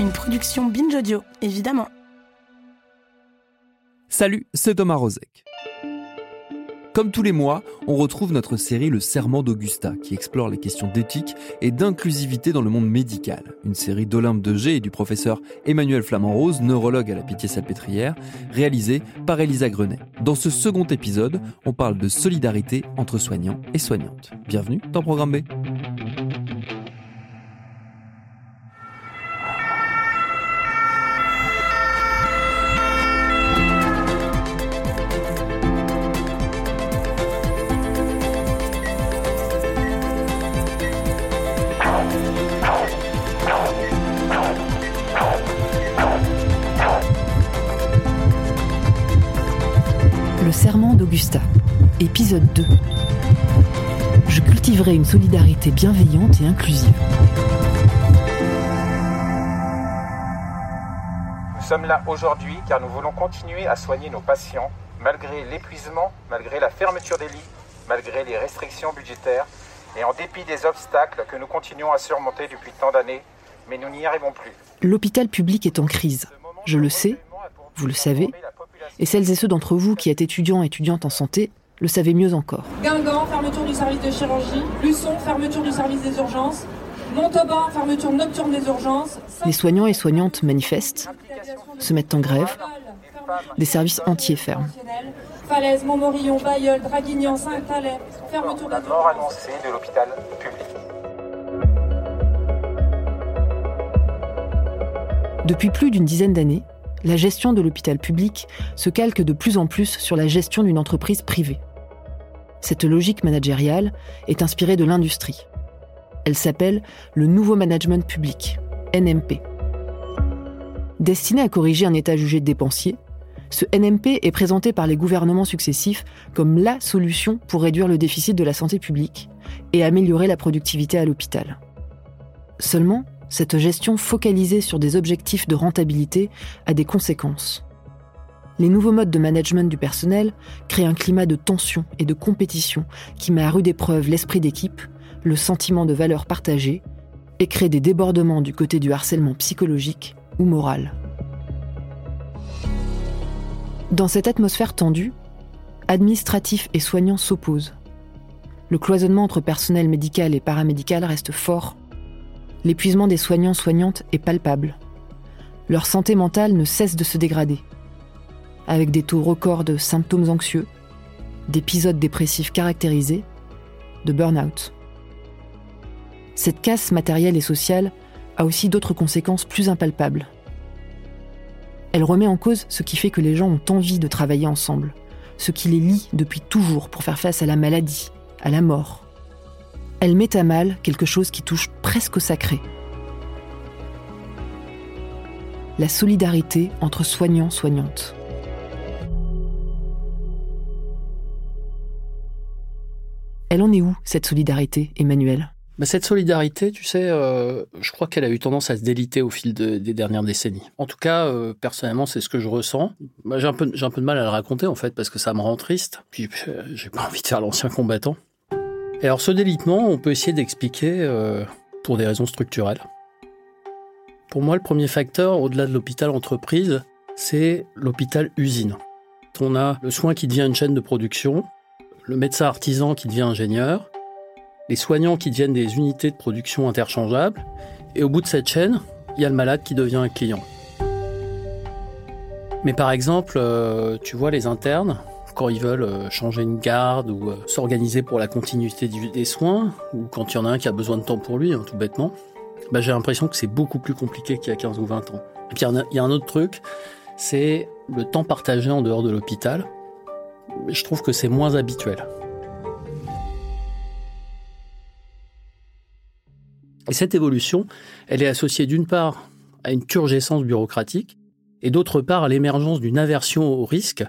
Une production Binge Audio, évidemment. Salut, c'est Thomas Rozek. Comme tous les mois, on retrouve notre série Le Serment d'Augusta, qui explore les questions d'éthique et d'inclusivité dans le monde médical. Une série d'Olympe de G et du professeur Emmanuel Flamand-Rose, neurologue à la Pitié-Salpêtrière, réalisée par Elisa Grenet. Dans ce second épisode, on parle de solidarité entre soignants et soignantes. Bienvenue dans Programme B. épisode 2. Je cultiverai une solidarité bienveillante et inclusive. Nous sommes là aujourd'hui car nous voulons continuer à soigner nos patients malgré l'épuisement, malgré la fermeture des lits, malgré les restrictions budgétaires et en dépit des obstacles que nous continuons à surmonter depuis tant d'années, mais nous n'y arrivons plus. L'hôpital public est en crise. Je le sais, vous le savez, et celles et ceux d'entre vous qui êtes étudiants et étudiantes en santé le savez mieux encore. Guingamp, fermeture du service de chirurgie. Luçon, fermeture du service des urgences. Montauban, fermeture nocturne des urgences. Les soignants et soignantes manifestent, se mettent en grève, des services entiers ferment. Falaise, Montmorillon, Bayeul, Draguignan, Saint-Calais, fermeture La des mort annoncée de l'hôpital public. Depuis plus d'une dizaine d'années, la gestion de l'hôpital public se calque de plus en plus sur la gestion d'une entreprise privée. Cette logique managériale est inspirée de l'industrie. Elle s'appelle le nouveau management public, NMP. Destiné à corriger un état jugé dépensier, ce NMP est présenté par les gouvernements successifs comme la solution pour réduire le déficit de la santé publique et améliorer la productivité à l'hôpital. Seulement, cette gestion focalisée sur des objectifs de rentabilité a des conséquences. Les nouveaux modes de management du personnel créent un climat de tension et de compétition qui met à rude épreuve l'esprit d'équipe, le sentiment de valeur partagée et crée des débordements du côté du harcèlement psychologique ou moral. Dans cette atmosphère tendue, administratifs et soignants s'opposent. Le cloisonnement entre personnel médical et paramédical reste fort l'épuisement des soignants-soignantes est palpable. Leur santé mentale ne cesse de se dégrader, avec des taux records de symptômes anxieux, d'épisodes dépressifs caractérisés, de burn-out. Cette casse matérielle et sociale a aussi d'autres conséquences plus impalpables. Elle remet en cause ce qui fait que les gens ont envie de travailler ensemble, ce qui les lie depuis toujours pour faire face à la maladie, à la mort, elle met à mal quelque chose qui touche presque au sacré. La solidarité entre soignants-soignantes. Elle en est où, cette solidarité, Emmanuel? Bah, cette solidarité, tu sais, euh, je crois qu'elle a eu tendance à se déliter au fil de- des dernières décennies. En tout cas, euh, personnellement, c'est ce que je ressens. Bah, j'ai un peu, de mal à le raconter en fait parce que ça me rend triste. Puis euh, j'ai pas envie de faire l'ancien combattant. Et alors, ce délitement, on peut essayer d'expliquer pour des raisons structurelles. Pour moi, le premier facteur, au-delà de l'hôpital entreprise, c'est l'hôpital usine. On a le soin qui devient une chaîne de production, le médecin artisan qui devient ingénieur, les soignants qui deviennent des unités de production interchangeables, et au bout de cette chaîne, il y a le malade qui devient un client. Mais par exemple, euh, tu vois les internes, quand ils veulent euh, changer une garde ou euh, s'organiser pour la continuité des soins, ou quand il y en a un qui a besoin de temps pour lui, hein, tout bêtement, bah, j'ai l'impression que c'est beaucoup plus compliqué qu'il y a 15 ou 20 ans. Et puis il y, a un autre truc, c'est le temps partagé en dehors de l'hôpital. Je trouve que c'est moins habituel. Et cette évolution, elle est associée d'une part à une turgescence bureaucratique et d'autre part à l'émergence d'une aversion au risque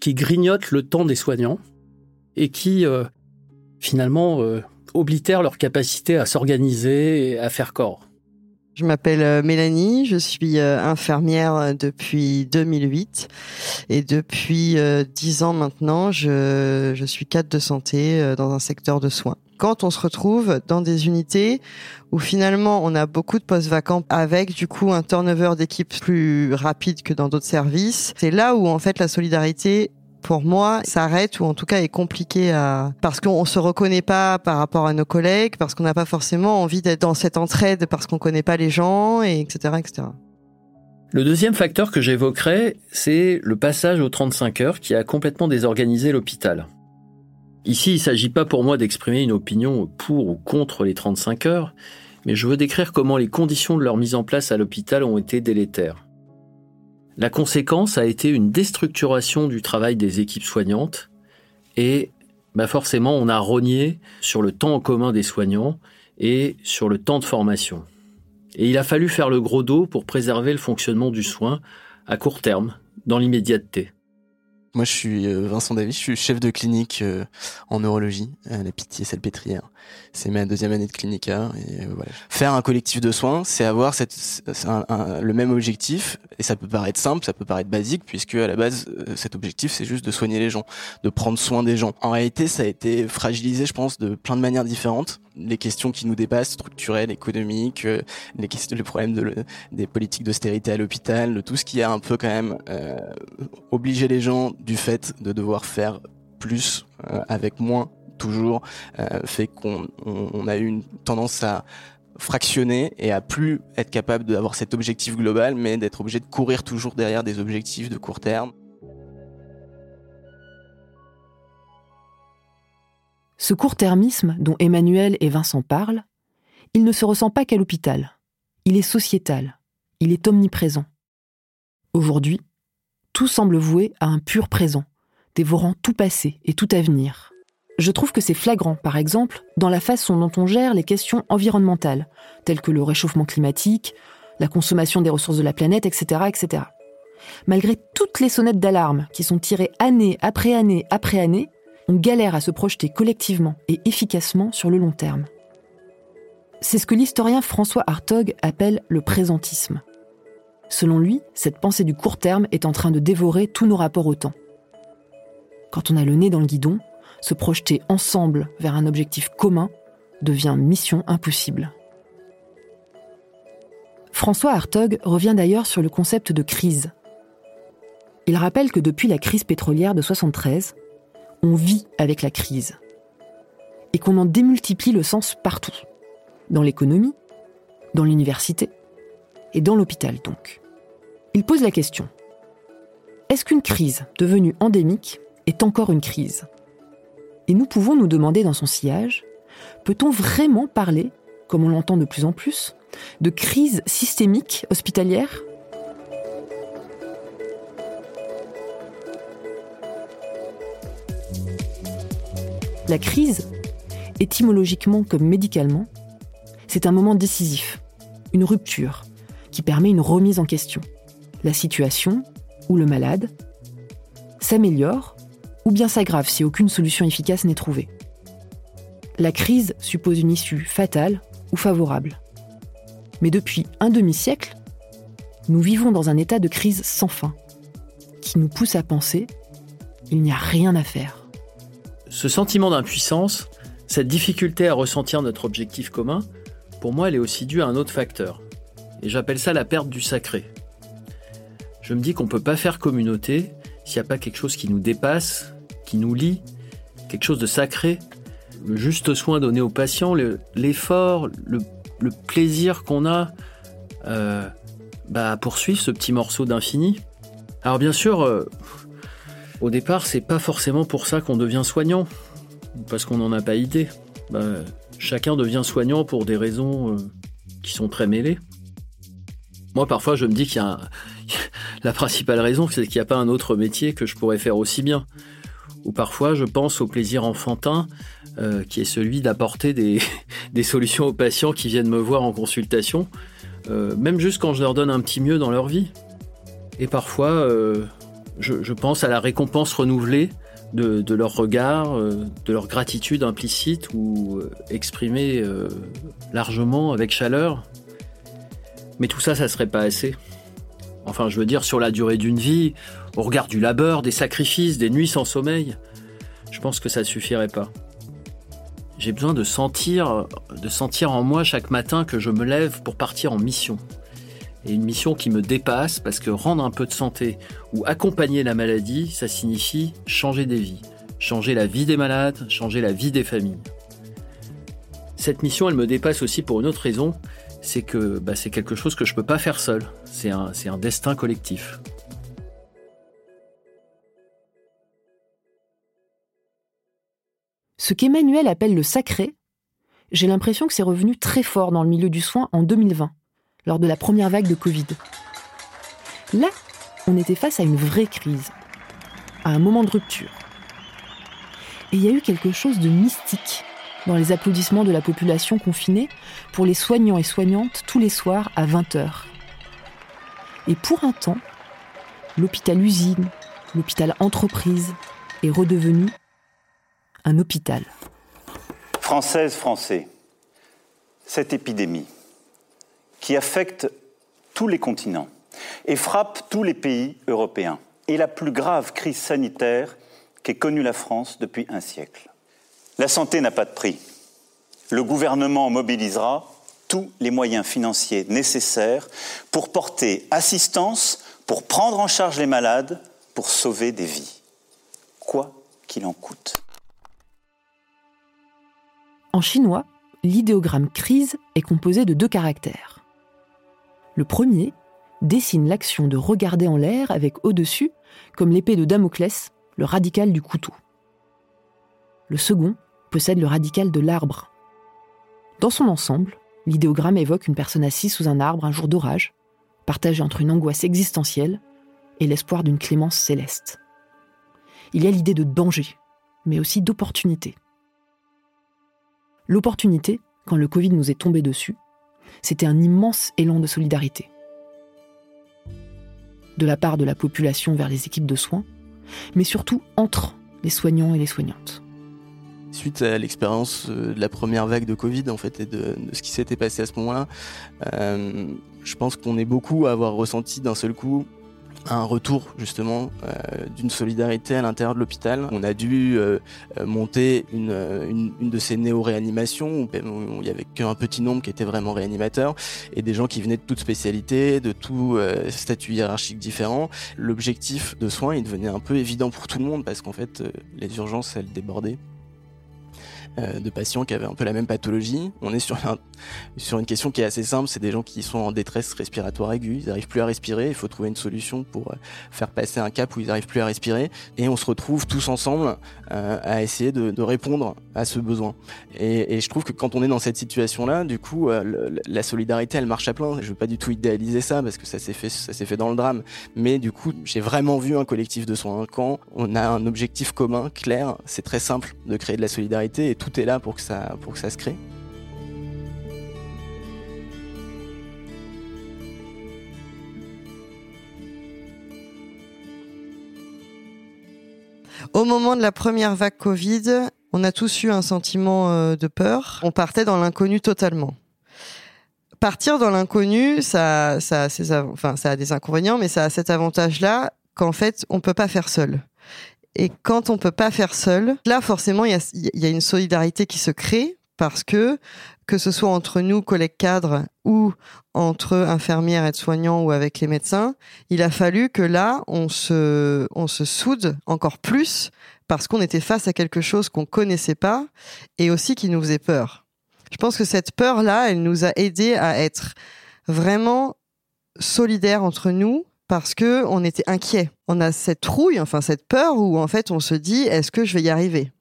qui grignote le temps des soignants et qui euh, finalement euh, oblitère leur capacité à s'organiser et à faire corps. Je m'appelle euh, Mélanie, je suis euh, infirmière euh, depuis 2008 et depuis euh, 10 ans maintenant, je, je suis cadre de santé dans un secteur de soins. quand on se retrouve dans des unités où finalement on a beaucoup de postes vacants avec du coup un turnover d'équipe plus rapide que dans d'autres services, c'est là où en fait la solidarité pour moi, s'arrête ou en tout cas est compliqué à parce qu'on se reconnaît pas par rapport à nos collègues, parce qu'on n'a pas forcément envie d'être dans cette entraide parce qu'on connaît pas les gens et etc etc. Le deuxième facteur que j'évoquerai, c'est le passage aux 35 heures qui a complètement désorganisé l'hôpital. Ici, il ne s'agit pas pour moi d'exprimer une opinion pour ou contre les 35 heures, mais je veux décrire comment les conditions de leur mise en place à l'hôpital ont été délétères. La conséquence a été une déstructuration du travail des équipes soignantes et bah forcément on a rogné sur le temps en commun des soignants et sur le temps de formation. Et il a fallu faire le gros dos pour préserver le fonctionnement du soin à court terme, dans l'immédiateté. Moi, je suis euh, Vincent David, je suis chef de clinique euh, en neurologie à la Pitié-Salpêtrière. C'est ma deuxième année de clinica. Et euh, voilà. Faire un collectif de soins, c'est avoir cette, le même objectif. Et ça peut paraître simple, ça peut paraître basique, puisque à la base, cet objectif, c'est juste de soigner les gens, de prendre soin des gens. En réalité, ça a été fragilisé, je pense, de plein de manières différentes les questions qui nous dépassent, structurelles, économiques, euh, les questions, les problèmes de, des politiques d'austérité à l'hôpital, tout ce qui a un peu quand même euh, obligé les gens du fait de devoir faire plus euh, avec moins toujours, euh, fait qu'on on, a eu une tendance à fractionner et à plus être capable d'avoir cet objectif global, mais d'être obligé de courir toujours derrière des objectifs de court terme. Ce court-termisme dont Emmanuel et Vincent parlent, il ne se ressent pas qu'à l'hôpital. Il est sociétal. Il est omniprésent. Aujourd'hui, tout semble voué à un pur présent, dévorant tout passé et tout avenir. Je trouve que c'est flagrant, par exemple, dans la façon dont on gère les questions environnementales, telles que le réchauffement climatique, la consommation des ressources de la planète, etc., etc. Malgré toutes les sonnettes d'alarme qui sont tirées année après année après année, on galère à se projeter collectivement et efficacement sur le long terme. C'est ce que l'historien François Hartog appelle le présentisme. Selon lui, cette pensée du court terme est en train de dévorer tous nos rapports au temps. Quand on a le nez dans le guidon, se projeter ensemble vers un objectif commun devient mission impossible. François Hartog revient d'ailleurs sur le concept de crise. Il rappelle que depuis la crise pétrolière de 73, on vit avec la crise et qu'on en démultiplie le sens partout, dans l'économie, dans l'université et dans l'hôpital donc. Il pose la question, est-ce qu'une crise devenue endémique est encore une crise? Et nous pouvons nous demander dans son sillage, peut-on vraiment parler, comme on l'entend de plus en plus, de crise systémique hospitalière? La crise, étymologiquement comme médicalement, c'est un moment décisif, une rupture, qui permet une remise en question. La situation, ou le malade, s'améliore ou bien s'aggrave si aucune solution efficace n'est trouvée. La crise suppose une issue fatale ou favorable. Mais depuis un demi-siècle, nous vivons dans un état de crise sans fin, qui nous pousse à penser il n'y a rien à faire. Ce sentiment d'impuissance, cette difficulté à ressentir notre objectif commun, pour moi, elle est aussi due à un autre facteur. Et j'appelle ça la perte du sacré. Je me dis qu'on ne peut pas faire communauté s'il n'y a pas quelque chose qui nous dépasse, qui nous lie, quelque chose de sacré. Le juste soin donné aux patients, l'effort, le, plaisir qu'on a euh, bah, à poursuivre ce petit morceau d'infini. Alors bien sûr, euh, au départ, c'est pas forcément pour ça qu'on devient soignant, parce qu'on n'en a pas idée. Bah, chacun devient soignant pour des raisons euh, qui sont très mêlées. Moi, parfois, je me dis qu'il y a la principale raison, c'est qu'il n'y a pas un autre métier que je pourrais faire aussi bien. Ou parfois, je pense au plaisir enfantin, euh, qui est celui d'apporter des, solutions aux patients qui viennent me voir en consultation, euh, même juste quand je leur donne un petit mieux dans leur vie. Et parfois, je, pense à la récompense renouvelée de, leur regard, euh, de leur gratitude implicite ou euh, exprimée euh, largement avec chaleur. Mais tout ça, ça serait pas assez. Enfin, je veux dire, sur la durée d'une vie, au regard du labeur, des sacrifices, des nuits sans sommeil, je pense que ça suffirait pas. J'ai besoin de sentir, de sentir en moi chaque matin que je me lève pour partir en mission. Et une mission qui me dépasse parce que rendre un peu de santé ou accompagner la maladie, ça signifie changer des vies, changer la vie des malades, changer la vie des familles. Cette mission, elle me dépasse aussi pour une autre raison, c'est que bah, c'est quelque chose que je ne peux pas faire seul. C'est un, un destin collectif. Ce qu'Emmanuel appelle le sacré, j'ai l'impression que c'est revenu très fort dans le milieu du soin en 2020, lors de la première vague de Covid. Là, on était face à une vraie crise, à un moment de rupture. Et il y a eu quelque chose de mystique dans les applaudissements de la population confinée pour les soignants et soignantes tous les soirs à 20h. Et pour un temps, l'hôpital usine, l'hôpital entreprise est redevenu un hôpital. Françaises, Français, cette épidémie qui affecte tous les continents et frappe tous les pays européens est la plus grave crise sanitaire qu'ait connue la France depuis un siècle. La santé n'a pas de prix. Le gouvernement mobilisera tous les moyens financiers nécessaires pour porter assistance, pour prendre en charge les malades, pour sauver des vies, quoi qu'il en coûte. En chinois, l'idéogramme crise est composé de deux caractères. Le premier dessine l'action de regarder en l'air avec au-dessus, comme l'épée de Damoclès, le radical du couteau. Le second possède le radical de l'arbre. Dans son ensemble, l'idéogramme évoque une personne assise sous un arbre un jour d'orage, partagée entre une angoisse existentielle et l'espoir d'une clémence céleste. Il y a l'idée de danger, mais aussi d'opportunité. L'opportunité, quand le Covid nous est tombé dessus, c'était un immense élan de solidarité. De la part de la population vers les équipes de soins, mais surtout entre les soignants et les soignantes suite à l'expérience euh, de la première vague de Covid en fait et de, ce qui s'était passé à ce moment-là, euh, je pense qu'on est beaucoup à avoir ressenti d'un seul coup un retour justement euh, d'une solidarité à l'intérieur de l'hôpital. On a dû monter une, de ces néo-réanimations où, il y avait qu'un petit nombre qui était vraiment réanimateur et des gens qui venaient de toutes spécialités, de tout statut hiérarchique différent. L'objectif de soins il devenait un peu évident pour tout le monde parce qu'en fait les urgences elles débordaient. Euh, de patients qui avaient un peu la même pathologie. On est sur, sur une question qui est assez simple, c'est des gens qui sont en détresse respiratoire aiguë, ils n'arrivent plus à respirer, il faut trouver une solution pour euh, faire passer un cap où ils n'arrivent plus à respirer, et on se retrouve tous ensemble euh, à essayer de, répondre à ce besoin. Et, je trouve que quand on est dans cette situation-là, du coup, la solidarité, elle marche à plein. Je veux pas du tout idéaliser ça parce que ça s'est fait, fait dans le drame, mais du coup, j'ai vraiment vu un collectif de soins. Quand on a un objectif commun, clair, c'est très simple de créer de la solidarité tout est là pour que ça, pour que ça se crée. Au moment de la première vague Covid, on a tous eu un sentiment euh, de peur. On partait dans l'inconnu totalement. Partir dans l'inconnu, ça, a des inconvénients, mais ça a cet avantage-là qu'en fait, on peut pas faire seul. Et quand on peut pas faire seul, là forcément il y a, une solidarité qui se crée parce que que ce soit entre nous collègues cadres ou entre infirmières, et soignants ou avec les médecins, il a fallu que là on se on se soude encore plus parce qu'on était face à quelque chose qu'on connaissait pas et aussi qui nous faisait peur. Je pense que cette peur là, elle nous a aidé à être vraiment solidaires entre nous parce que on était inquiet. On a cette trouille, enfin cette peur où en fait on se dit est-ce que je vais y arriver?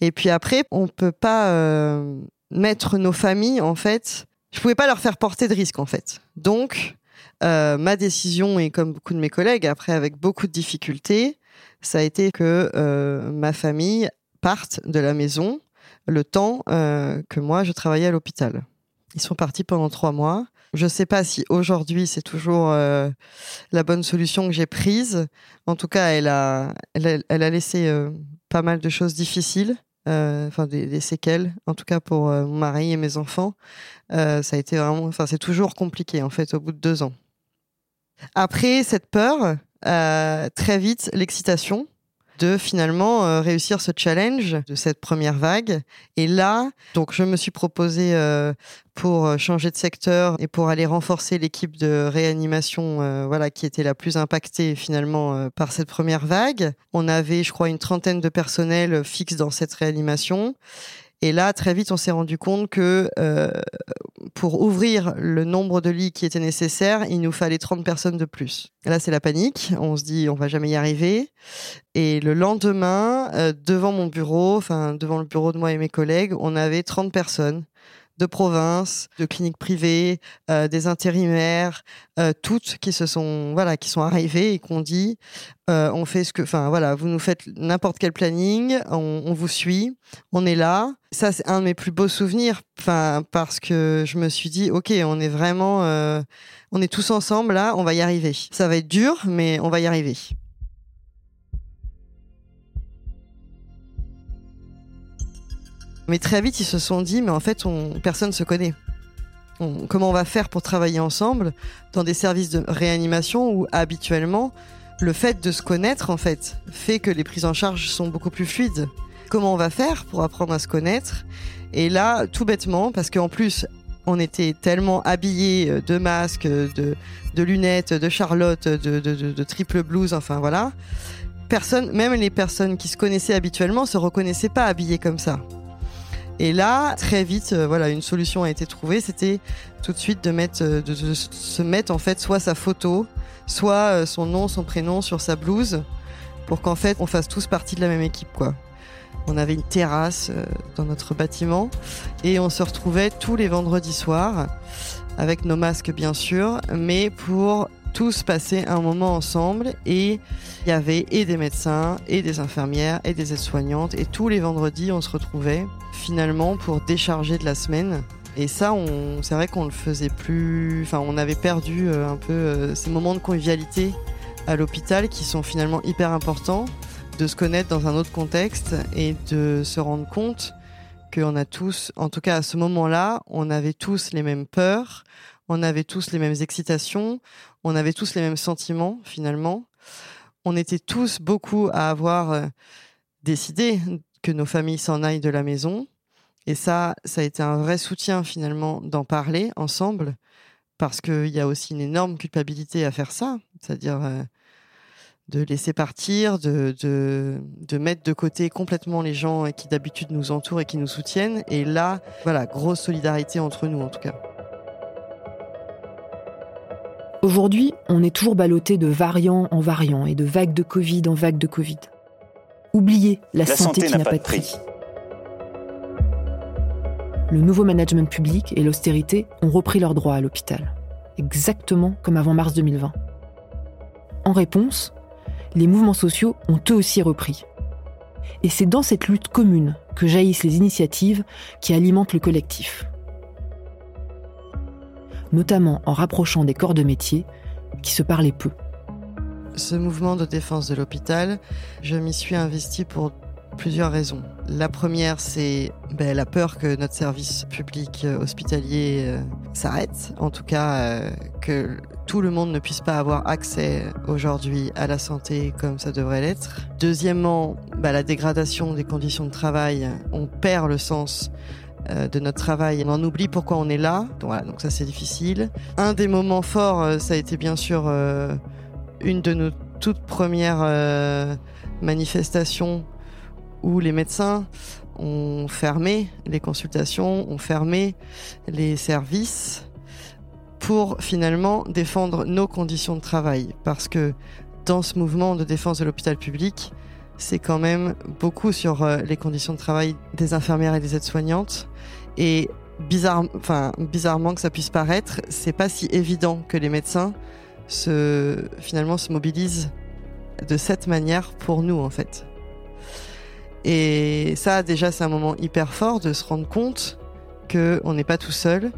Et puis après, on peut pas euh, mettre nos familles en fait. Je pouvais pas leur faire porter de risque en fait. Donc euh, ma décision et comme beaucoup de mes collègues après avec beaucoup de difficultés, ça a été que euh, ma famille parte de la maison le temps que moi je travaillais à l'hôpital. Ils sont partis pendant trois mois. Je ne sais pas si aujourd'hui c'est toujours euh, la bonne solution que j'ai prise. En tout cas, elle a, laissé euh, pas mal de choses difficiles, euh, enfin des, séquelles. En tout cas pour mon mari et mes enfants, ça a été vraiment, enfin c'est toujours compliqué en fait au bout de deux ans. Après cette peur, très vite l'excitation, de finalement euh, réussir ce challenge de cette première vague. Et là, donc je me suis proposé euh, pour euh, changer de secteur et pour aller renforcer l'équipe de réanimation, voilà, qui était la plus impactée finalement par cette première vague. On avait, je crois, une trentaine de personnels fixes dans cette réanimation. Et là, très vite, on s'est rendu compte que euh, pour ouvrir le nombre de lits qui était nécessaire, il nous fallait 30 personnes de plus. Là, c'est la panique. On se dit, on va jamais y arriver. Et le lendemain, euh, devant mon bureau, enfin devant le bureau de moi et mes collègues, on avait 30 personnes de province, de cliniques privées, euh, des intérimaires, euh, toutes qui se sont voilà qui sont arrivées et qu'on dit euh, on fait ce que enfin voilà vous nous faites n'importe quel planning, on, vous suit, on est là. Ça c'est un de mes plus beaux souvenirs, enfin parce que je me suis dit ok on est vraiment on est tous ensemble là, on va y arriver. Ça va être dur mais on va y arriver. Mais très vite, ils se sont dit, mais en fait, on, personne ne se connaît. comment on va faire pour travailler ensemble dans des services de réanimation où habituellement, le fait de se connaître, en fait, fait que les prises en charge sont beaucoup plus fluides. Comment on va faire pour apprendre à se connaître? Et là, tout bêtement, parce qu'en plus, on était tellement habillés euh, de masques, de, de lunettes, de Charlotte, de, triple blouse, enfin voilà. Personne, même les personnes qui se connaissaient habituellement, se reconnaissaient pas habillées comme ça. Et là, très vite, euh, voilà, une solution a été trouvée. C'était tout de suite de mettre, euh, de, se mettre en fait soit sa photo, soit euh, son nom, son prénom sur sa blouse, pour qu'en fait on fasse tous partie de la même équipe, quoi. On avait une terrasse dans notre bâtiment et on se retrouvait tous les vendredis soirs avec nos masques bien sûr, mais pour tous passer un moment ensemble et il y avait et des médecins et des infirmières et des aides-soignantes et tous les vendredis on se retrouvait finalement pour décharger de la semaine. Et ça, on, c'est vrai qu'on le faisait plus. Enfin, on avait perdu euh, un peu euh, ces moments de convivialité à l'hôpital qui sont finalement hyper importants, de se connaître dans un autre contexte et de se rendre compte qu'on a tous, en tout cas à ce moment-là, on avait tous les mêmes peurs, on avait tous les mêmes excitations, on avait tous les mêmes sentiments finalement. On était tous beaucoup à avoir euh, décidé que nos familles s'en aillent de la maison. Et ça, ça a été un vrai soutien finalement d'en parler ensemble, parce qu'il y a aussi une énorme culpabilité à faire ça, c'est-à-dire euh, de laisser partir, de, de, de, mettre de côté complètement les gens qui d'habitude nous entourent et qui nous soutiennent. Et là, voilà, grosse solidarité entre nous en tout cas. Aujourd'hui, on est toujours ballotté de variants en variants et de vagues de Covid en vagues de Covid. Oubliez la, santé, qui n'a pas de prix. Le nouveau management public et l'austérité ont repris leurs droits à l'hôpital, exactement comme avant mars 2020. En réponse, les mouvements sociaux ont eux aussi repris. Et c'est dans cette lutte commune que jaillissent les initiatives qui alimentent le collectif notamment en rapprochant des corps de métier qui se parlaient peu. Ce mouvement de défense de l'hôpital, je m'y suis investi pour plusieurs raisons. La première, c'est ben, la peur que notre service public euh, hospitalier euh, s'arrête, en tout cas euh, que tout le monde ne puisse pas avoir accès aujourd'hui à la santé comme ça devrait l'être. Deuxièmement, ben, la dégradation des conditions de travail, on perd le sens de notre travail. On en oublie pourquoi on est là. Donc ça c'est difficile. Un des moments forts, euh, ça a été bien sûr euh, une de nos toutes premières manifestations où les médecins ont fermé les consultations, ont fermé les services pour finalement défendre nos conditions de travail. Parce que dans ce mouvement de défense de l'hôpital public, c'est quand même beaucoup sur euh, les conditions de travail des infirmières et des aides-soignantes. Et enfin, bizarrement que ça puisse paraître, c'est pas si évident que les médecins se, finalement se mobilisent de cette manière pour nous, en fait. Et ça, déjà, c'est un moment hyper fort de se rendre compte qu'on n'est pas tout seul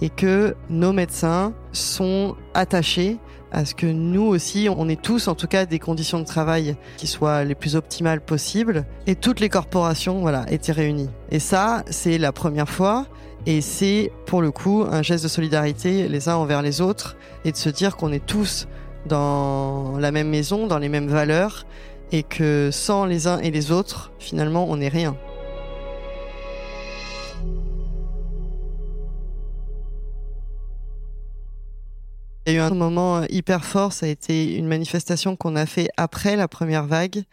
et que nos médecins sont attachés à ce que nous aussi, on ait tous en tout cas des conditions de travail qui soient les plus optimales possibles et toutes les corporations voilà, étaient réunies. Et ça, c'est la première fois et c'est pour le coup un geste de solidarité les uns envers les autres et de se dire qu'on est tous dans la même maison, dans les mêmes valeurs et que sans les uns et les autres, finalement, on n'est rien. Il y a eu un moment hyper fort, ça a été une manifestation qu'on a fait après la première vague.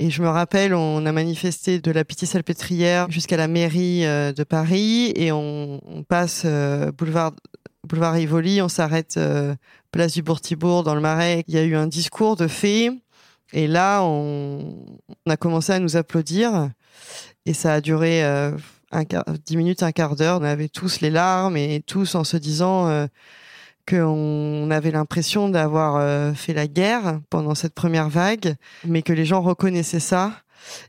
Et je me rappelle, on a manifesté de la Pitié-Salpêtrière jusqu'à la mairie euh, de Paris et on, passe euh, boulevard boulevard on s'arrête euh, place du Bourg-Thibourg dans le Marais. Il y a eu un discours de fées et là on, a commencé à nous applaudir et ça a duré un quart, 10 minutes, un quart d'heure. On avait tous les larmes et tous en se disant qu'on avait l'impression d'avoir euh, fait la guerre pendant cette première vague, mais que les gens reconnaissaient ça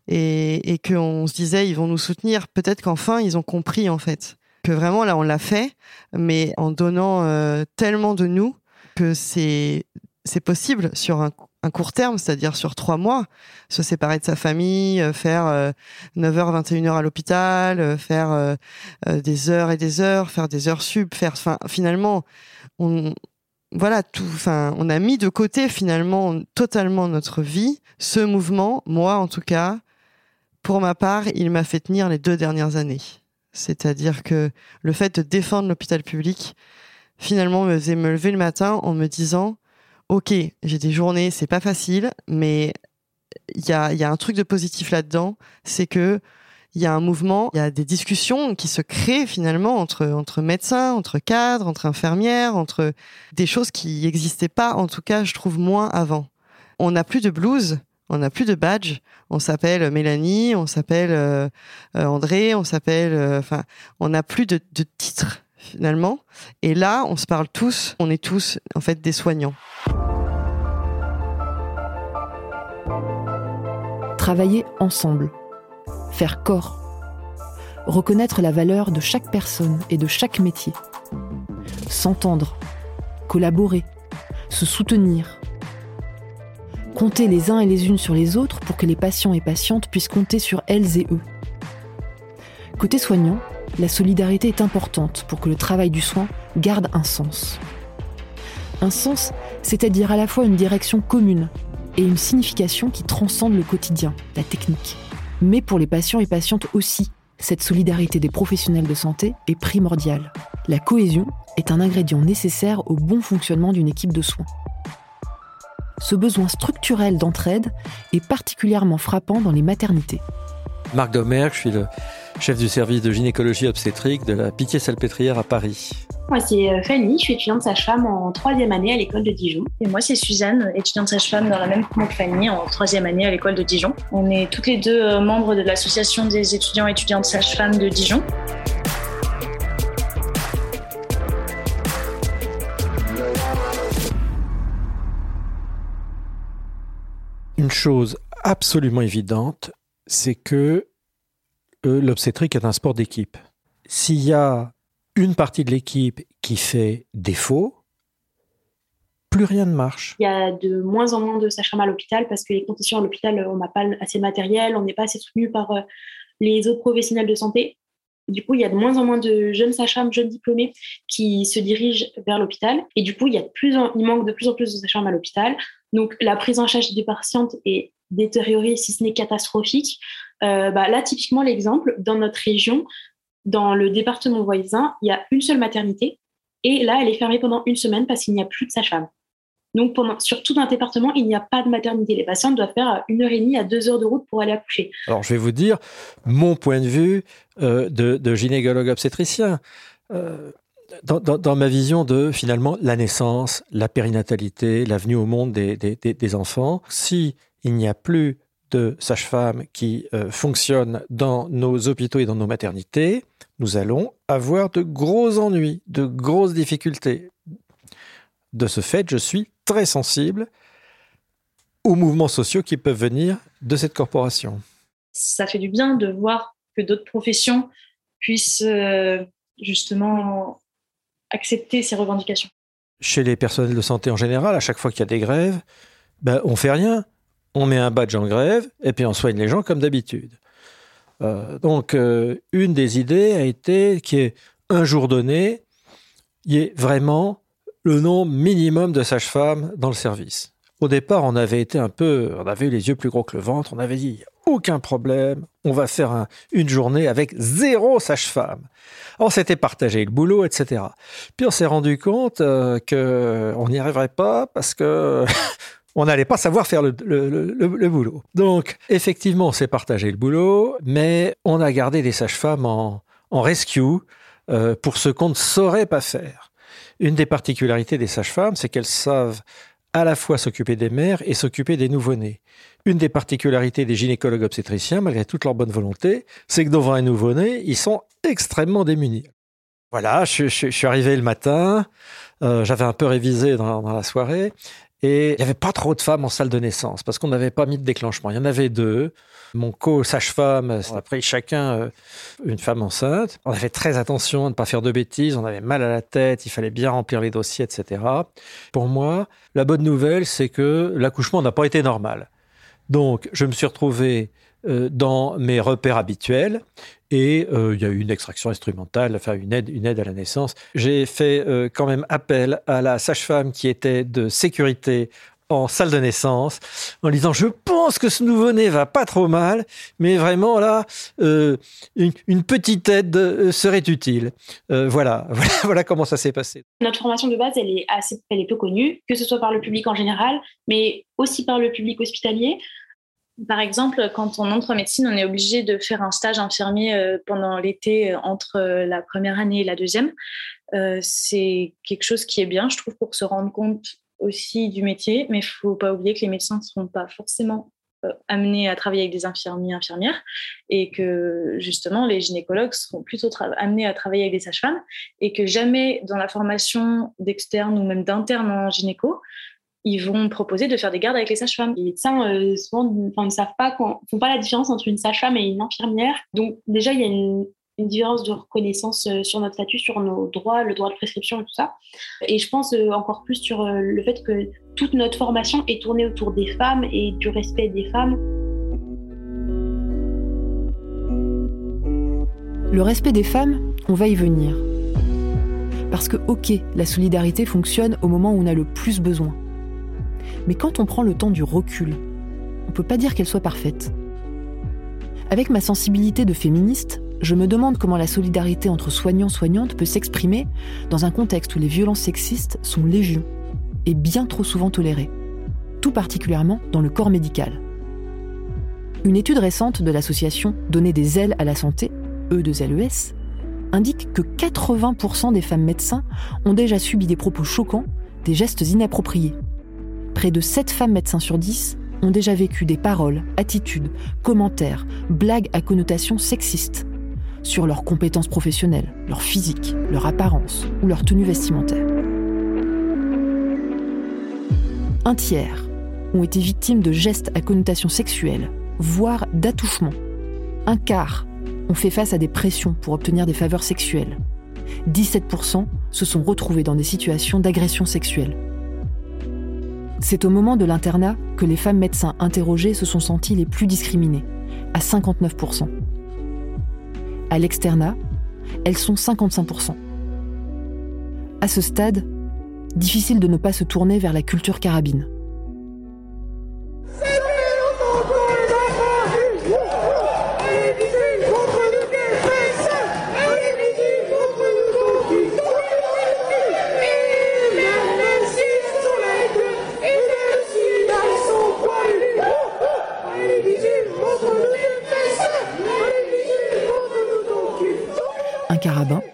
et, et qu'on se disait ils vont nous soutenir. Peut-être qu'enfin ils ont compris en fait que vraiment là on l'a fait, mais en donnant euh, tellement de nous que c'est c'est possible sur un, court terme, c'est-à-dire sur trois mois, se séparer de sa famille, euh, faire 9h, 21h à l'hôpital, faire des heures et des heures, faire des heures sub, faire, enfin, finalement, on, voilà, tout, enfin, on a mis de côté finalement totalement notre vie. Ce mouvement, moi en tout cas, pour ma part, il m'a fait tenir les deux dernières années. C'est-à-dire que le fait de défendre l'hôpital public, finalement, me faisait me lever le matin en me disant, ok, j'ai des journées, c'est pas facile, mais il y a, y a un truc de positif là-dedans, c'est que il y a un mouvement, il y a des discussions qui se créent finalement entre, entre médecins, entre cadres, entre infirmières, entre des choses qui n'existaient pas, en tout cas, je trouve moins avant. On n'a plus de blues, on n'a plus de badge, on s'appelle Mélanie, on s'appelle euh, euh, André, on s'appelle, euh, enfin, on n'a plus de, de titres finalement. Et là, on se parle tous, on est tous en fait des soignants. Travailler ensemble faire corps, reconnaître la valeur de chaque personne et de chaque métier, s'entendre, collaborer, se soutenir, compter les uns et les unes sur les autres pour que les patients et patientes puissent compter sur elles et eux. Côté soignant, la solidarité est importante pour que le travail du soin garde un sens. Un sens, c'est-à-dire à la fois une direction commune et une signification qui transcende le quotidien, la technique. Mais pour les patients et patientes aussi, cette solidarité des professionnels de santé est primordiale. La cohésion est un ingrédient nécessaire au bon fonctionnement d'une équipe de soins. Ce besoin structurel d'entraide est particulièrement frappant dans les maternités. Marc Domergue, je suis le chef du service de gynécologie obstétrique de la Pitié-Salpêtrière à Paris. Moi, c'est euh, Fanny, je suis étudiante sage-femme en troisième année à l'école de Dijon. Et moi, c'est Suzanne, étudiante sage-femme dans la même promo que Fanny en troisième année à l'école de Dijon. On est toutes les deux euh, membres de l'association des étudiants et étudiantes sage-femmes de Dijon. Une chose absolument évidente, c'est que euh, l'obstétrique est un sport d'équipe. S'il y a une partie de l'équipe qui fait défaut, plus rien ne marche. Il y a de moins en moins de sages-femmes à l'hôpital parce que les conditions à l'hôpital, on n'a pas assez de matériel, on n'est pas assez soutenu par euh, les autres professionnels de santé. Du coup, il y a de moins en moins de jeunes sages-femmes, jeunes diplômés qui se dirigent vers l'hôpital. Et du coup, il, y a plus il manque de plus en plus de sages-femmes à l'hôpital. Donc, la prise en charge des patientes est détériorée, si ce n'est catastrophique. Euh, bah, là, typiquement, l'exemple, dans notre région, dans le département voisin, il y a une seule maternité. Et là, elle est fermée pendant une semaine parce qu'il n'y a plus de sage-femme. Donc, pendant, sur tout un département, il n'y a pas de maternité. Les patientes doivent faire une heure et demie à deux heures de route pour aller accoucher. Alors, je vais vous dire mon point de vue euh, de, gynécologue obstétricien. Euh, dans, ma vision de finalement la naissance, la périnatalité, la venue au monde des, des enfants, si il n'y a plus de sages-femmes qui euh, fonctionnent dans nos hôpitaux et dans nos maternités, nous allons avoir de gros ennuis, de grosses difficultés. De ce fait, je suis très sensible aux mouvements sociaux qui peuvent venir de cette corporation. Ça fait du bien de voir que d'autres professions puissent euh, justement accepter ces revendications. Chez les personnels de santé en général, à chaque fois qu'il y a des grèves, ben, on fait rien on met un badge en grève et puis on soigne les gens comme d'habitude. Euh, donc, euh, une des idées a été qu'il y ait un jour donné, il y ait vraiment le nombre minimum de sages-femmes dans le service. Au départ, on avait été un peu, on avait eu les yeux plus gros que le ventre, on avait dit aucun problème, on va faire une journée avec zéro sage-femme. On s'était partagé le boulot, etc. Puis on s'est rendu compte euh, qu'on n'y arriverait pas parce que on n'allait pas savoir faire le, boulot. Donc, effectivement, on s'est partagé le boulot, mais on a gardé des sages-femmes en, rescue euh, pour ce qu'on ne saurait pas faire. Une des particularités des sages-femmes, c'est qu'elles savent à la fois s'occuper des mères et s'occuper des nouveau-nés. Une des particularités des gynécologues obstétriciens, malgré toute leur bonne volonté, c'est que devant un nouveau-né, ils sont extrêmement démunis. Voilà, je, suis arrivé le matin, euh, j'avais un peu révisé dans, la soirée, et il n'y avait pas trop de femmes en salle de naissance parce qu'on n'avait pas mis de déclenchement. Il y en avait deux. Mon co-sage-femme, on a pris chacun euh, une femme enceinte. On avait très attention à ne pas faire de bêtises. On avait mal à la tête. Il fallait bien remplir les dossiers, etc. Pour moi, la bonne nouvelle, c'est que l'accouchement n'a pas été normal. Donc, je me suis retrouvé euh, dans mes repères habituels et euh, il y a eu une extraction instrumentale, enfin une aide, une aide à la naissance. J'ai fait euh, quand même appel à la sage-femme qui était de sécurité en salle de naissance en disant je pense que ce nouveau-né va pas trop mal, mais vraiment là une, petite aide serait utile. voilà, voilà, voilà, comment ça s'est passé. Notre formation de base, elle est assez, elle est peu connue, que ce soit par le public en général, mais aussi par le public hospitalier. Par exemple, quand on entre en médecine, on est obligé de faire un stage infirmier euh, pendant l'été euh, entre euh, la première année et la deuxième. c'est quelque chose qui est bien, je trouve, pour se rendre compte aussi du métier, mais il ne faut pas oublier que les médecins ne seront pas forcément amenés à travailler avec des infirmiers infirmières et que justement les gynécologues seront plutôt amenés à travailler avec des sages-femmes et que jamais dans la formation d'externe ou même d'interne en gynéco, ils vont proposer de faire des gardes avec les sages-femmes. Les médecins, euh, souvent, ne savent pas, font pas la différence entre une sage-femme et une infirmière. Donc, déjà, il y a une, différence de reconnaissance euh, sur notre statut, sur nos droits, le droit de prescription et tout ça. Et je pense euh, encore plus sur le fait que toute notre formation est tournée autour des femmes et du respect des femmes. Le respect des femmes, on va y venir. Parce que, ok, la solidarité fonctionne au moment où on a le plus besoin. Mais quand on prend le temps du recul, on ne peut pas dire qu'elle soit parfaite. Avec ma sensibilité de féministe, je me demande comment la solidarité entre soignants-soignantes peut s'exprimer dans un contexte où les violences sexistes sont légion et bien trop souvent tolérées, tout particulièrement dans le corps médical. Une étude récente de l'association Donner des ailes à la santé, E2LES, indique que 80% des femmes médecins ont déjà subi des propos choquants, des gestes inappropriés près de 7 femmes médecins sur 10 ont déjà vécu des paroles, attitudes, commentaires, blagues à connotation sexiste sur leurs compétences professionnelles, leur physique, leur apparence ou leur tenue vestimentaire. Un tiers ont été victimes de gestes à connotation sexuelle, voire d'attouchements. Un quart ont fait face à des pressions pour obtenir des faveurs sexuelles. 17% se sont retrouvés dans des situations d'agression sexuelle. C'est au moment de l'internat que les femmes médecins interrogées se sont senties les plus discriminées, à 59%. À l'externat, elles sont 55%. À ce stade, difficile de ne pas se tourner vers la culture carabine.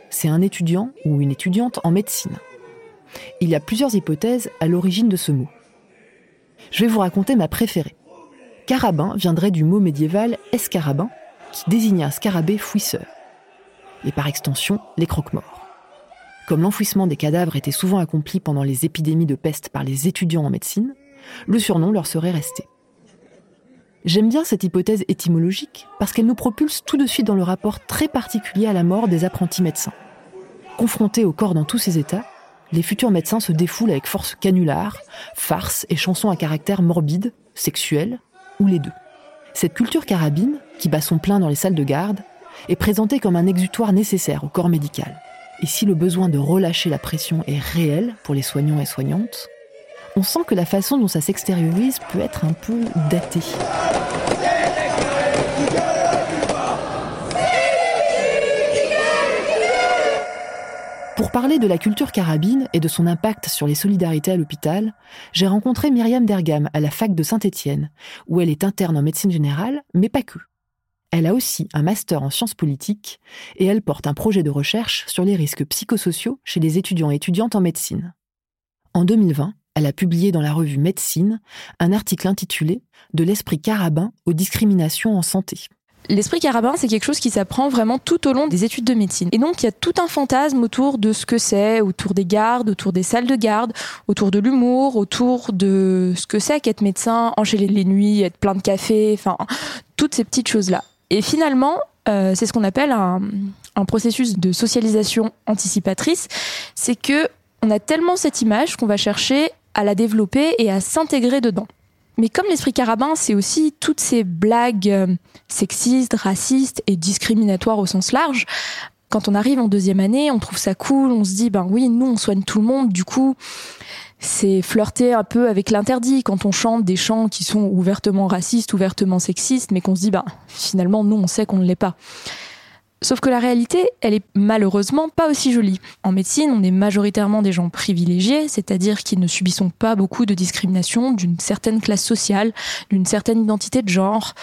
C'est un étudiant ou une étudiante en médecine. Il y a plusieurs hypothèses à l'origine de ce mot. Je vais vous raconter ma préférée. Carabin viendrait du mot médiéval escarabin, qui désignait un scarabée fouisseur, et par extension les croque-morts. Comme l'enfouissement des cadavres était souvent accompli pendant les épidémies de peste par les étudiants en médecine, le surnom leur serait resté. J'aime bien cette hypothèse étymologique parce qu'elle nous propulse tout de suite dans le rapport très particulier à la mort des apprentis médecins. Confrontés au corps dans tous ses états, les futurs médecins se défoulent avec force canular, farces et chansons à caractère morbide, sexuel, ou les deux. Cette culture carabine, qui bat son plein dans les salles de garde, est présentée comme un exutoire nécessaire au corps médical. Et si le besoin de relâcher la pression est réel pour les soignants et soignantes, on sent que la façon dont ça s'extériorise peut être un peu datée. Pour parler de la culture carabine et de son impact sur les solidarités à l'hôpital, j'ai rencontré Myriam Dergam à la fac de Saint-Étienne, où elle est interne en médecine générale, mais pas que. Elle a aussi un master en sciences politiques et elle porte un projet de recherche sur les risques psychosociaux chez les étudiants et étudiantes en médecine. En 2020, elle a publié dans la revue Médecine un article intitulé De l'esprit carabin aux discriminations en santé. L'esprit carabin, c'est quelque chose qui s'apprend vraiment tout au long des études de médecine. Et donc, il y a tout un fantasme autour de ce que c'est, autour des gardes, autour des salles de garde, autour de l'humour, autour de ce que c'est qu'être médecin, enchaîner les nuits, être plein de café, enfin, toutes ces petites choses-là. Et finalement, euh, c'est ce qu'on appelle un, un processus de socialisation anticipatrice. C'est que on a tellement cette image qu'on va chercher à la développer et à s'intégrer dedans. Mais comme l'esprit carabin, c'est aussi toutes ces blagues euh, sexistes, racistes et discriminatoires au sens large. Quand on arrive en deuxième année, on trouve ça cool, on se dit, ben oui, nous, on soigne tout le monde, du coup, c'est flirter un peu avec l'interdit quand on chante des chants qui sont ouvertement racistes, ouvertement sexistes, mais qu'on se dit, ben finalement, nous, on sait qu'on ne l'est pas. Sauf que la réalité, elle est malheureusement pas aussi jolie. En médecine, on est majoritairement des gens privilégiés, c'est-à-dire qui ne subissons pas beaucoup de discrimination d'une certaine classe sociale, d'une certaine identité de genre.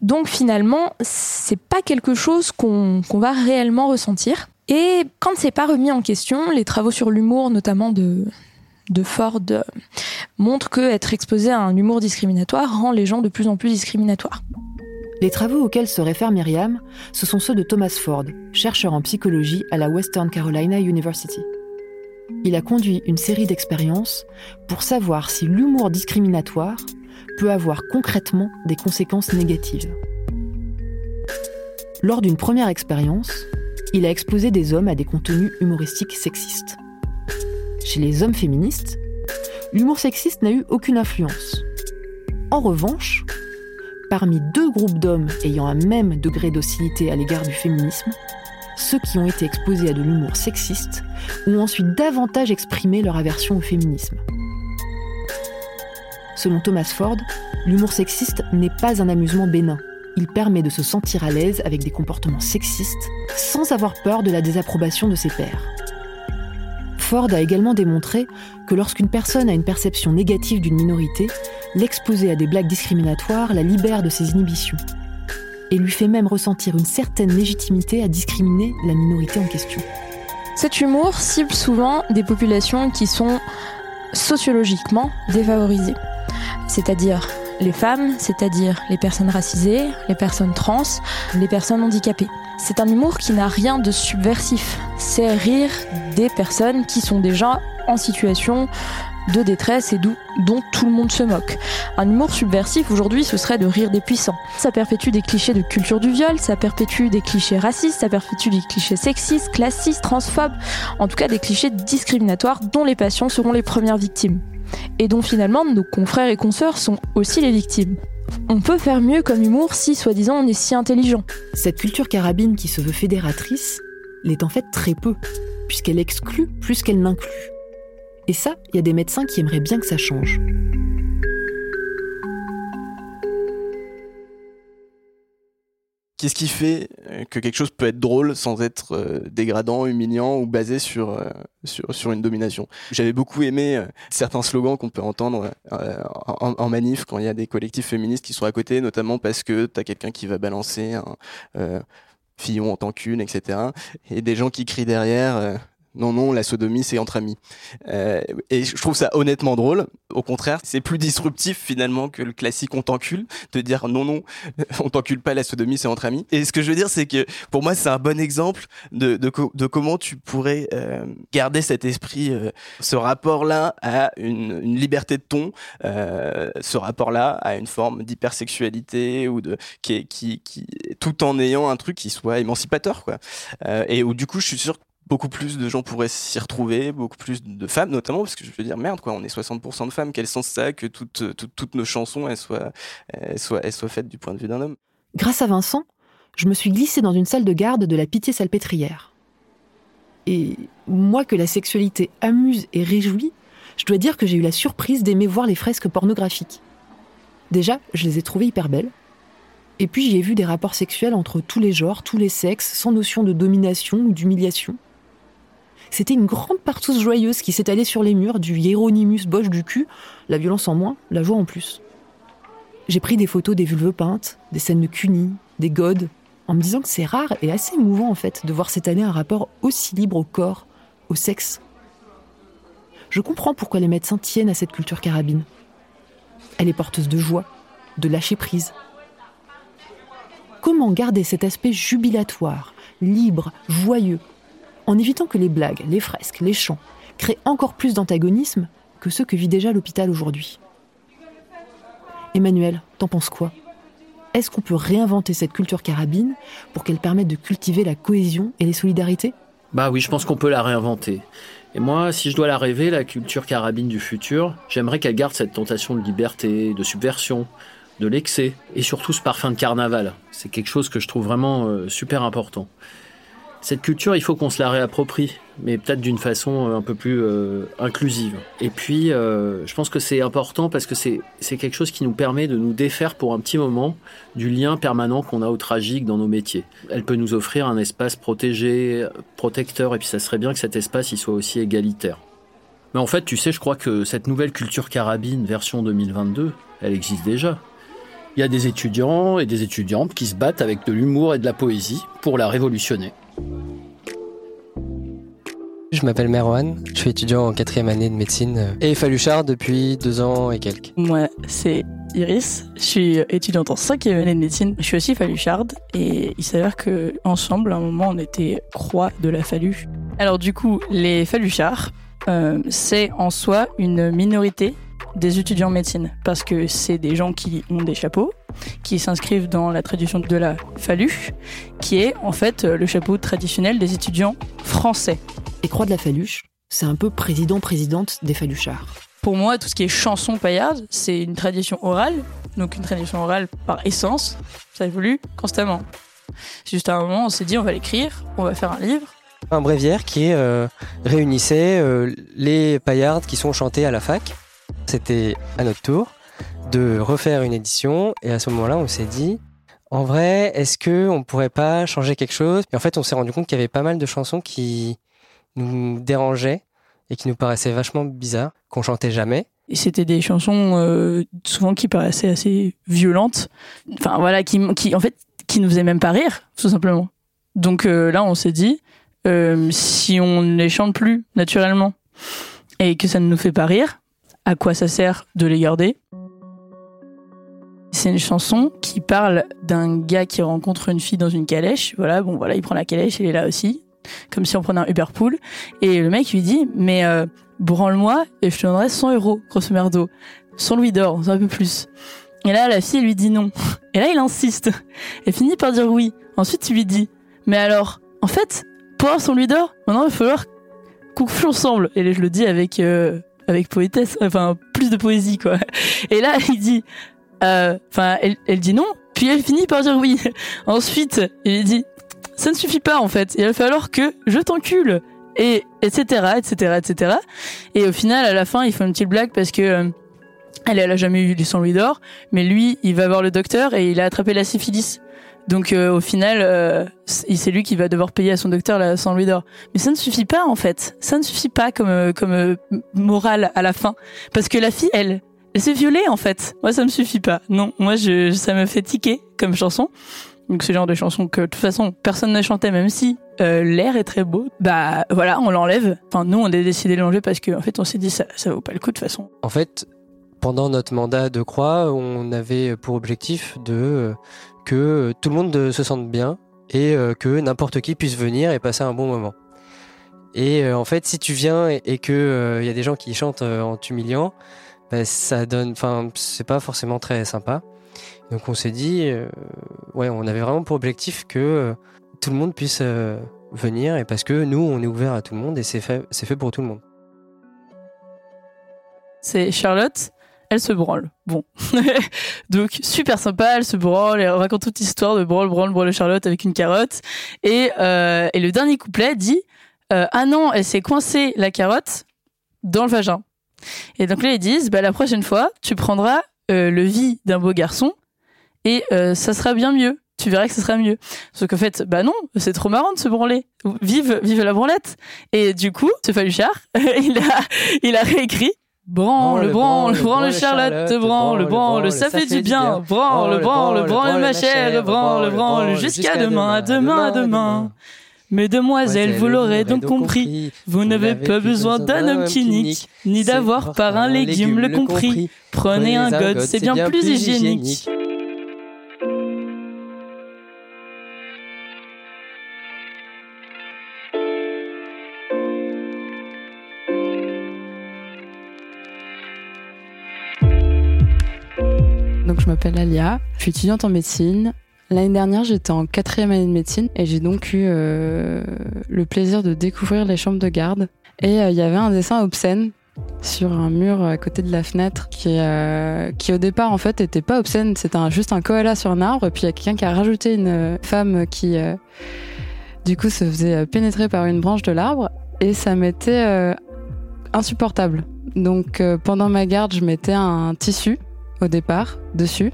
Donc finalement, c'est pas quelque chose qu'on va réellement ressentir. Et quand c'est pas remis en question, les travaux sur l'humour, notamment de, de Ford, montrent que être exposé à un humour discriminatoire rend les gens de plus en plus discriminatoires. Les travaux auxquels se réfère Myriam, ce sont ceux de Thomas Ford, chercheur en psychologie à la Western Carolina University. Il a conduit une série d'expériences pour savoir si l'humour discriminatoire peut avoir concrètement des conséquences négatives. Lors d'une première expérience, il a exposé des hommes à des contenus humoristiques sexistes. Chez les hommes féministes, l'humour sexiste n'a eu aucune influence. En revanche, parmi deux groupes d'hommes ayant un même degré d'hostilité à l'égard du féminisme, ceux qui ont été exposés à de l'humour sexiste ont ensuite davantage exprimé leur aversion au féminisme. Selon Thomas Ford, l'humour sexiste n'est pas un amusement bénin. Il permet de se sentir à l'aise avec des comportements sexistes sans avoir peur de la désapprobation de ses pairs. Ford a également démontré que lorsqu'une personne a une perception négative d'une minorité, l'exposer à des blagues discriminatoires la libère de ses inhibitions et lui fait même ressentir une certaine légitimité à discriminer la minorité en question. Cet humour cible souvent des populations qui sont sociologiquement défavorisées, c'est-à-dire les femmes, c'est-à-dire les personnes racisées, les personnes trans, les personnes handicapées. C'est un humour qui n'a rien de subversif, c'est rire des personnes qui sont déjà en situation de détresse et dont tout le monde se moque. Un humour subversif aujourd'hui, ce serait de rire des puissants. Ça perpétue des clichés de culture du viol, ça perpétue des clichés racistes, ça perpétue des clichés sexistes, classistes, transphobes, en tout cas des clichés discriminatoires dont les patients seront les premières victimes. Et dont finalement nos confrères et consoeurs sont aussi les victimes. On peut faire mieux comme humour si, soi-disant, on est si intelligent. Cette culture carabine qui se veut fédératrice l'est en fait très peu, puisqu'elle exclut plus qu'elle n'inclut. Et ça, il y a des médecins qui aimeraient bien que ça change. Qu'est-ce qui fait euh, que quelque chose peut être drôle sans être euh, dégradant, humiliant ou basé sur, euh, une domination? J'avais beaucoup aimé certains slogans qu'on peut entendre en, en, manif quand il y a des collectifs féministes qui sont à côté, notamment parce que tu as quelqu'un qui va balancer un Fillon en tant qu'une, etc. Et des gens qui crient derrière non, non, la sodomie, c'est entre amis. Euh, et je trouve ça honnêtement drôle. Au contraire, c'est plus disruptif finalement que le classique on t'encule, de dire non, non, on t'encule pas, la sodomie, c'est entre amis. Et ce que je veux dire, c'est que pour moi, c'est un bon exemple de, de, de comment tu pourrais euh, garder cet esprit, euh, ce rapport-là à une, une, liberté de ton, euh, ce rapport-là à une forme d'hypersexualité ou de qui, qui, qui, tout en ayant un truc qui soit émancipateur, quoi. Euh, et où du coup, je suis sûr beaucoup plus de gens pourraient s'y retrouver, beaucoup plus de femmes notamment, parce que je veux dire, merde, quoi, on est 60% de femmes, quel sens ça que toutes, toutes, toutes, nos chansons soient, soient, elles soient faites du point de vue d'un homme? Grâce à Vincent, je me suis glissée dans une salle de garde de la Pitié-Salpêtrière. Et moi que la sexualité amuse et réjouit, je dois dire que j'ai eu la surprise d'aimer voir les fresques pornographiques. Déjà, je les ai trouvées hyper belles. Et puis j'y ai vu des rapports sexuels entre tous les genres, tous les sexes, sans notion de domination ou d'humiliation. C'était une grande partouze joyeuse qui s'étalait sur les murs, du Hieronymus Bosch du cul, la violence en moins, la joie en plus. J'ai pris des photos des vulves peintes, des scènes de cunis, des godes, en me disant que c'est rare et assez émouvant en fait de voir s'étaler un rapport aussi libre au corps, au sexe. Je comprends pourquoi les médecins tiennent à cette culture carabine. Elle est porteuse de joie, de lâcher prise. Comment garder cet aspect jubilatoire, libre, joyeux, en évitant que les blagues, les fresques, les chants créent encore plus d'antagonisme que ceux que vit déjà l'hôpital aujourd'hui Emmanuel, t'en penses quoi? Est-ce qu'on peut réinventer cette culture carabine pour qu'elle permette de cultiver la cohésion et les solidarités? Bah oui, je pense qu'on peut la réinventer. Et moi, si je dois la rêver, la culture carabine du futur, j'aimerais qu'elle garde cette tentation de liberté, de subversion, de l'excès, et surtout ce parfum de carnaval. C'est quelque chose que je trouve vraiment euh, super important. Cette culture, il faut qu'on se la réapproprie, mais peut-être d'une façon euh, un peu plus euh, inclusive. Et puis, je pense que c'est important parce que c'est quelque chose qui nous permet de nous défaire pour un petit moment du lien permanent qu'on a au tragique dans nos métiers. Elle peut nous offrir un espace protégé, protecteur, et puis ça serait bien que cet espace il soit aussi égalitaire. Mais en fait, tu sais, je crois que cette nouvelle culture carabine version 2022, elle existe déjà. Il y a des étudiants et des étudiantes qui se battent avec de l'humour et de la poésie pour la révolutionner. Je m'appelle Merwan, je suis étudiant en quatrième année de médecine et Faluchard depuis deux ans et quelques. Moi, c'est Iris, je suis étudiante en cinquième année de médecine. Je suis aussi Faluchard et il s'avère que ensemble, à un moment, on était croix de la Falu. Alors du coup, les Faluchards, euh, c'est en soi une minorité des étudiants en médecine parce que c'est des gens qui ont des chapeaux, qui s'inscrivent dans la tradition de la Faluche, qui est en fait le chapeau traditionnel des étudiants français. Et Croix de la Faluche, c'est un peu président-présidente des Faluchards. Pour moi, tout ce qui est chanson paillarde, c'est une tradition orale, donc une tradition orale par essence, ça évolue constamment. Juste à un moment, on s'est dit on va l'écrire, on va faire un livre, un bréviaire qui euh, réunissait euh, les paillardes qui sont chantées à la fac c'était à notre tour de refaire une édition et à ce moment-là, on s'est dit en vrai, est-ce que on pourrait pas changer quelque chose? Et en fait, on s'est rendu compte qu'il y avait pas mal de chansons qui nous dérangeaient et qui nous paraissaient vachement bizarres, qu'on chantait jamais. C'était des chansons euh, souvent qui paraissaient assez violentes, enfin voilà, qui, qui en fait qui nous faisaient même pas rire, tout simplement. Donc euh, là, on s'est dit, euh, si on ne les chante plus naturellement et que ça ne nous fait pas rire, à quoi ça sert de les garder. C'est une chanson qui parle d'un gars qui rencontre une fille dans une calèche. Voilà, bon, voilà, il prend la calèche, il est là aussi, comme si on prenait un Uber Pool. Et le mec lui dit, mais euh, branle-moi et je te donnerai 100 euros, grosso merdo. 100 louis d'or, un peu plus. Et là, la fille lui dit non. Et là, il insiste. Elle finit par dire oui. Ensuite, il lui dit, mais alors, en fait, pour avoir 100 louis d'or, maintenant, il va falloir qu'on couche ensemble. Et je le dis avec... Euh, avec poétesse, enfin plus de poésie quoi. Et là, il dit, euh, enfin, elle, elle dit non, puis elle finit par dire oui. Ensuite, il dit, ça ne suffit pas en fait. Il va falloir que je t'encule et etc etc etc. Et au final, à la fin, il fait une petite blague parce que euh, elle, elle a jamais eu les 100 louis d'or, mais lui, il va voir le docteur et il a attrapé la syphilis. Donc euh, au final, euh, c'est lui qui va devoir payer à son docteur la 100 louis d'or. Mais ça ne suffit pas en fait. Ça ne suffit pas comme euh, comme morale à la fin, parce que la fille, elle, elle s'est violée en fait. Moi, ça me suffit pas. Non, moi, je, ça me fait tiquer comme chanson. Donc ce genre de chanson que de toute façon personne n'a chanté, même si l'air est très beau. Bah voilà, on l'enlève. Enfin nous, on a décidé de l'enlever parce qu'en en fait, on s'est dit ça, ça vaut pas le coup de toute façon. En fait, pendant notre mandat de croix, on avait pour objectif de que tout le monde se sente bien et euh, que n'importe qui puisse venir et passer un bon moment. Et euh, en fait, si tu viens et, que il euh, y a des gens qui chantent en t'humiliant, bah, ça donne, enfin, c'est pas forcément très sympa. Donc on s'est dit, ouais, on avait vraiment pour objectif que tout le monde puisse venir et parce que nous, on est ouvert à tout le monde et c'est fait pour tout le monde. C'est Charlotte? Elle se branle. Bon. Donc, super sympa, elle se branle, elle raconte toute l'histoire de branle, branle, branle Charlotte avec une carotte. Et, euh, le dernier couplet dit euh, Ah non, elle s'est coincée la carotte dans le vagin. Et donc là, ils disent, bah, la prochaine fois, tu prendras euh, le vie d'un beau garçon et euh, ça sera bien mieux. Tu verras que ce sera mieux. Sauf qu'en fait, bah non, c'est trop marrant de se branler. Vive, vive la branlette. Et du coup, ce Faluchard, il a, il a réécrit Branle, branle, branle, Charlotte, branle, branle, ça fait du bien. Branle, branle, branle, ma chère, branle, branle, jusqu'à demain, à demain, à demain. Mesdemoiselles, vous l'aurez donc compris, vous n'avez pas besoin d'un homme qui nique, ni d'avoir par un légume le compris. Prenez un god, c'est bien plus hygiénique. Donc je m'appelle Alia, je suis étudiante en médecine. L'année dernière, j'étais en quatrième année de médecine et j'ai donc eu euh, le plaisir de découvrir les chambres de garde. Et euh, il y avait un dessin obscène sur un mur à côté de la fenêtre qui, euh, qui au départ en fait était pas obscène, c'était juste un koala sur un arbre. Et puis il y a quelqu'un qui a rajouté une euh, femme qui du coup se faisait pénétrer par une branche de l'arbre et ça m'était insupportable. Donc pendant ma garde, je mettais un tissu au départ dessus.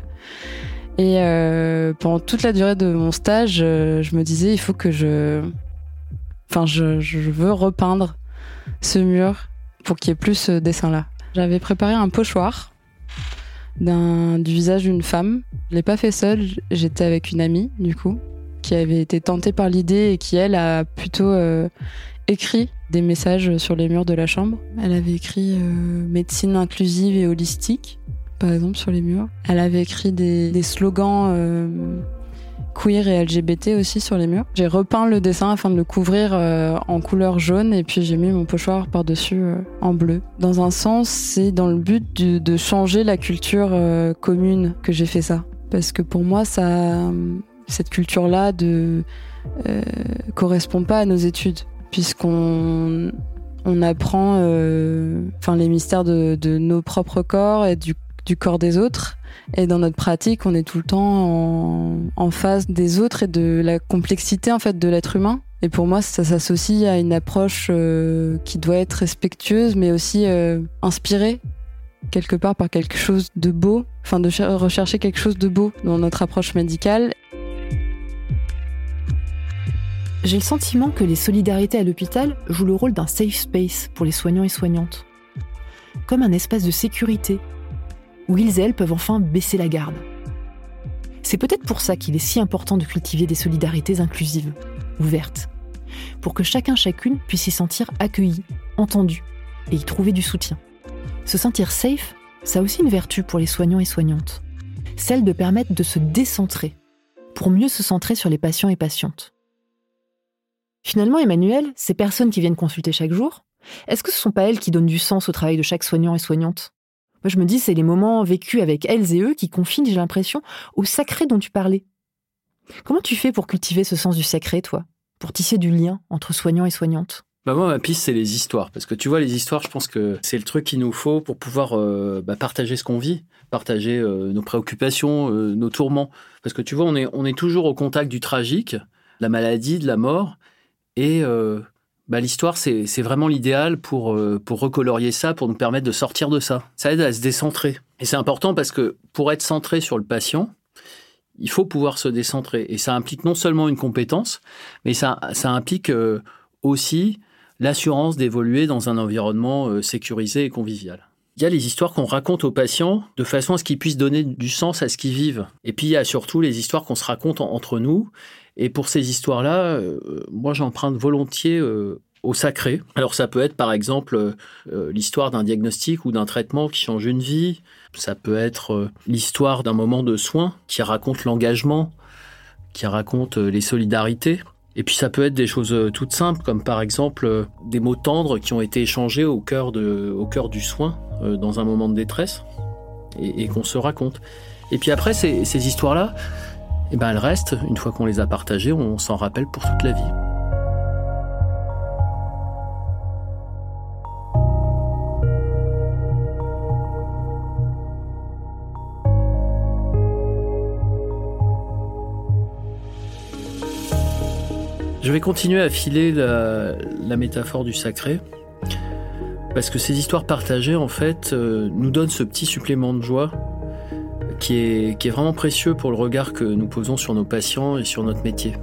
Et euh, pendant toute la durée de mon stage, euh, je me disais, il faut que je... Enfin, je, veux repeindre ce mur pour qu'il y ait plus ce dessin-là. J'avais préparé un pochoir du visage d'une femme. Je l'ai pas fait seule, j'étais avec une amie, du coup, qui avait été tentée par l'idée et qui, elle, a plutôt euh, écrit des messages sur les murs de la chambre. Elle avait écrit médecine inclusive et holistique par exemple, sur les murs. Elle avait écrit des, slogans euh, queer et LGBT aussi sur les murs. J'ai repeint le dessin afin de le couvrir euh, en couleur jaune et puis j'ai mis mon pochoir par-dessus euh, en bleu. Dans un sens, c'est dans le but de, changer la culture commune que j'ai fait ça. Parce que pour moi, ça, cette culture-là euh, correspond pas à nos études, puisqu'on on apprend enfin les mystères de nos propres corps et du, du corps des autres. Et dans notre pratique, on est tout le temps en, face des autres et de la complexité en fait de l'être humain. Et pour moi, ça s'associe à une approche euh, qui doit être respectueuse, mais aussi euh, inspirée quelque part par quelque chose de beau, enfin de cher- rechercher quelque chose de beau dans notre approche médicale. J'ai le sentiment que les solidarités à l'hôpital jouent le rôle d'un safe space pour les soignants et soignantes. Comme un espace de sécurité, où ils elles peuvent enfin baisser la garde. C'est peut-être pour ça qu'il est si important de cultiver des solidarités inclusives, ouvertes, pour que chacun chacune puisse s'y sentir accueilli, entendu et y trouver du soutien. Se sentir safe, ça a aussi une vertu pour les soignants et soignantes, celle de permettre de se décentrer, pour mieux se centrer sur les patients et patientes. Finalement, Emmanuel, ces personnes qui viennent consulter chaque jour, est-ce que ce sont pas elles qui donnent du sens au travail de chaque soignant et soignante? Moi, je me dis, c'est les moments vécus avec elles et eux qui confient, j'ai l'impression, au sacré dont tu parlais. Comment tu fais pour cultiver ce sens du sacré, toi? Pour tisser du lien entre soignants et soignantes? Bah moi, ma piste, c'est les histoires. Parce que tu vois, les histoires, je pense que c'est le truc qu'il nous faut pour pouvoir euh, bah, partager ce qu'on vit, partager euh, nos préoccupations, euh, nos tourments. Parce que tu vois, on est, on est toujours au contact du tragique, de la maladie, de la mort. Et bah, l'histoire, c'est vraiment l'idéal pour, euh, pour recolorier ça, pour nous permettre de sortir de ça. Ça aide à se décentrer. Et c'est important parce que pour être centré sur le patient, il faut pouvoir se décentrer. Et ça implique non seulement une compétence, mais ça, ça implique euh, aussi l'assurance d'évoluer dans un environnement euh, sécurisé et convivial. Il y a les histoires qu'on raconte aux patients de façon à ce qu'ils puissent donner du sens à ce qu'ils vivent. Et puis il y a surtout les histoires qu'on se raconte en- entre nous. Et pour ces histoires-là, euh, moi j'emprunte volontiers euh, au sacré. Alors ça peut être par exemple euh, euh, l'histoire d'un diagnostic ou d'un traitement qui change une vie. Ça peut être l'histoire d'un moment de soin qui raconte l'engagement, qui raconte les solidarités. Et puis ça peut être des choses toutes simples, comme par exemple des mots tendres qui ont été échangés au cœur, du soin dans un moment de détresse et, qu'on se raconte. Et puis après, ces histoires-là, eh ben, elles restent, une fois qu'on les a partagées, on s'en rappelle pour toute la vie. Je vais continuer à filer la, la métaphore du sacré. Parce que ces histoires partagées, en fait, euh, nous donnent ce petit supplément de joie qui est, vraiment précieux pour le regard que nous posons sur nos patients et sur notre métier.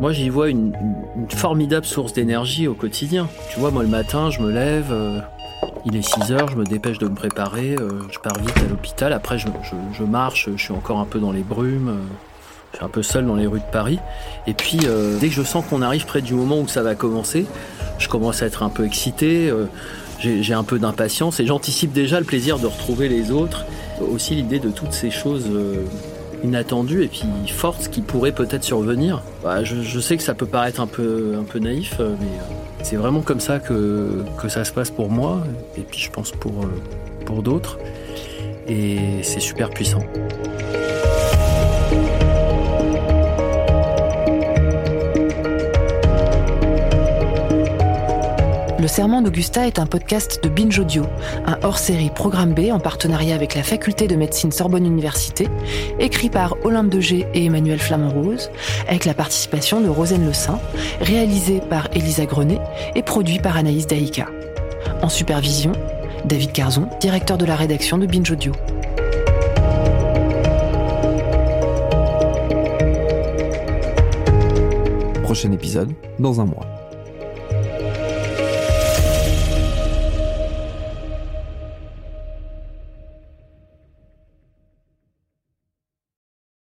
Moi, j'y vois une, formidable source d'énergie au quotidien. Tu vois, moi, le matin, je me lève, euh, il est 6 heures, je me dépêche de me préparer, euh, je pars vite à l'hôpital. Après, je, marche, je suis encore un peu dans les brumes, euh, je suis un peu seul dans les rues de Paris. Et puis, dès que je sens qu'on arrive près du moment où ça va commencer, je commence à être un peu excité, j'ai un peu d'impatience et j'anticipe déjà le plaisir de retrouver les autres. Aussi l'idée de toutes ces choses euh, inattendues et puis fortes qui pourraient peut-être survenir. Bah, je, je, sais que ça peut paraître un peu, un peu naïf, mais c'est vraiment comme ça que, que ça se passe pour moi et puis je pense pour, pour d'autres. Et c'est super puissant. Le Serment d'Augusta est un podcast de Binge Audio, un hors-série Programme B en partenariat avec la faculté de médecine Sorbonne Université, écrit par Olympe de G et Emmanuel Flamand-Rose, avec la participation de Rosane Le Saint, réalisé par Elisa Grenet et produit par Anaïs Daïka. En supervision, David Carzon, directeur de la rédaction de Binge Audio. Prochain épisode dans un mois.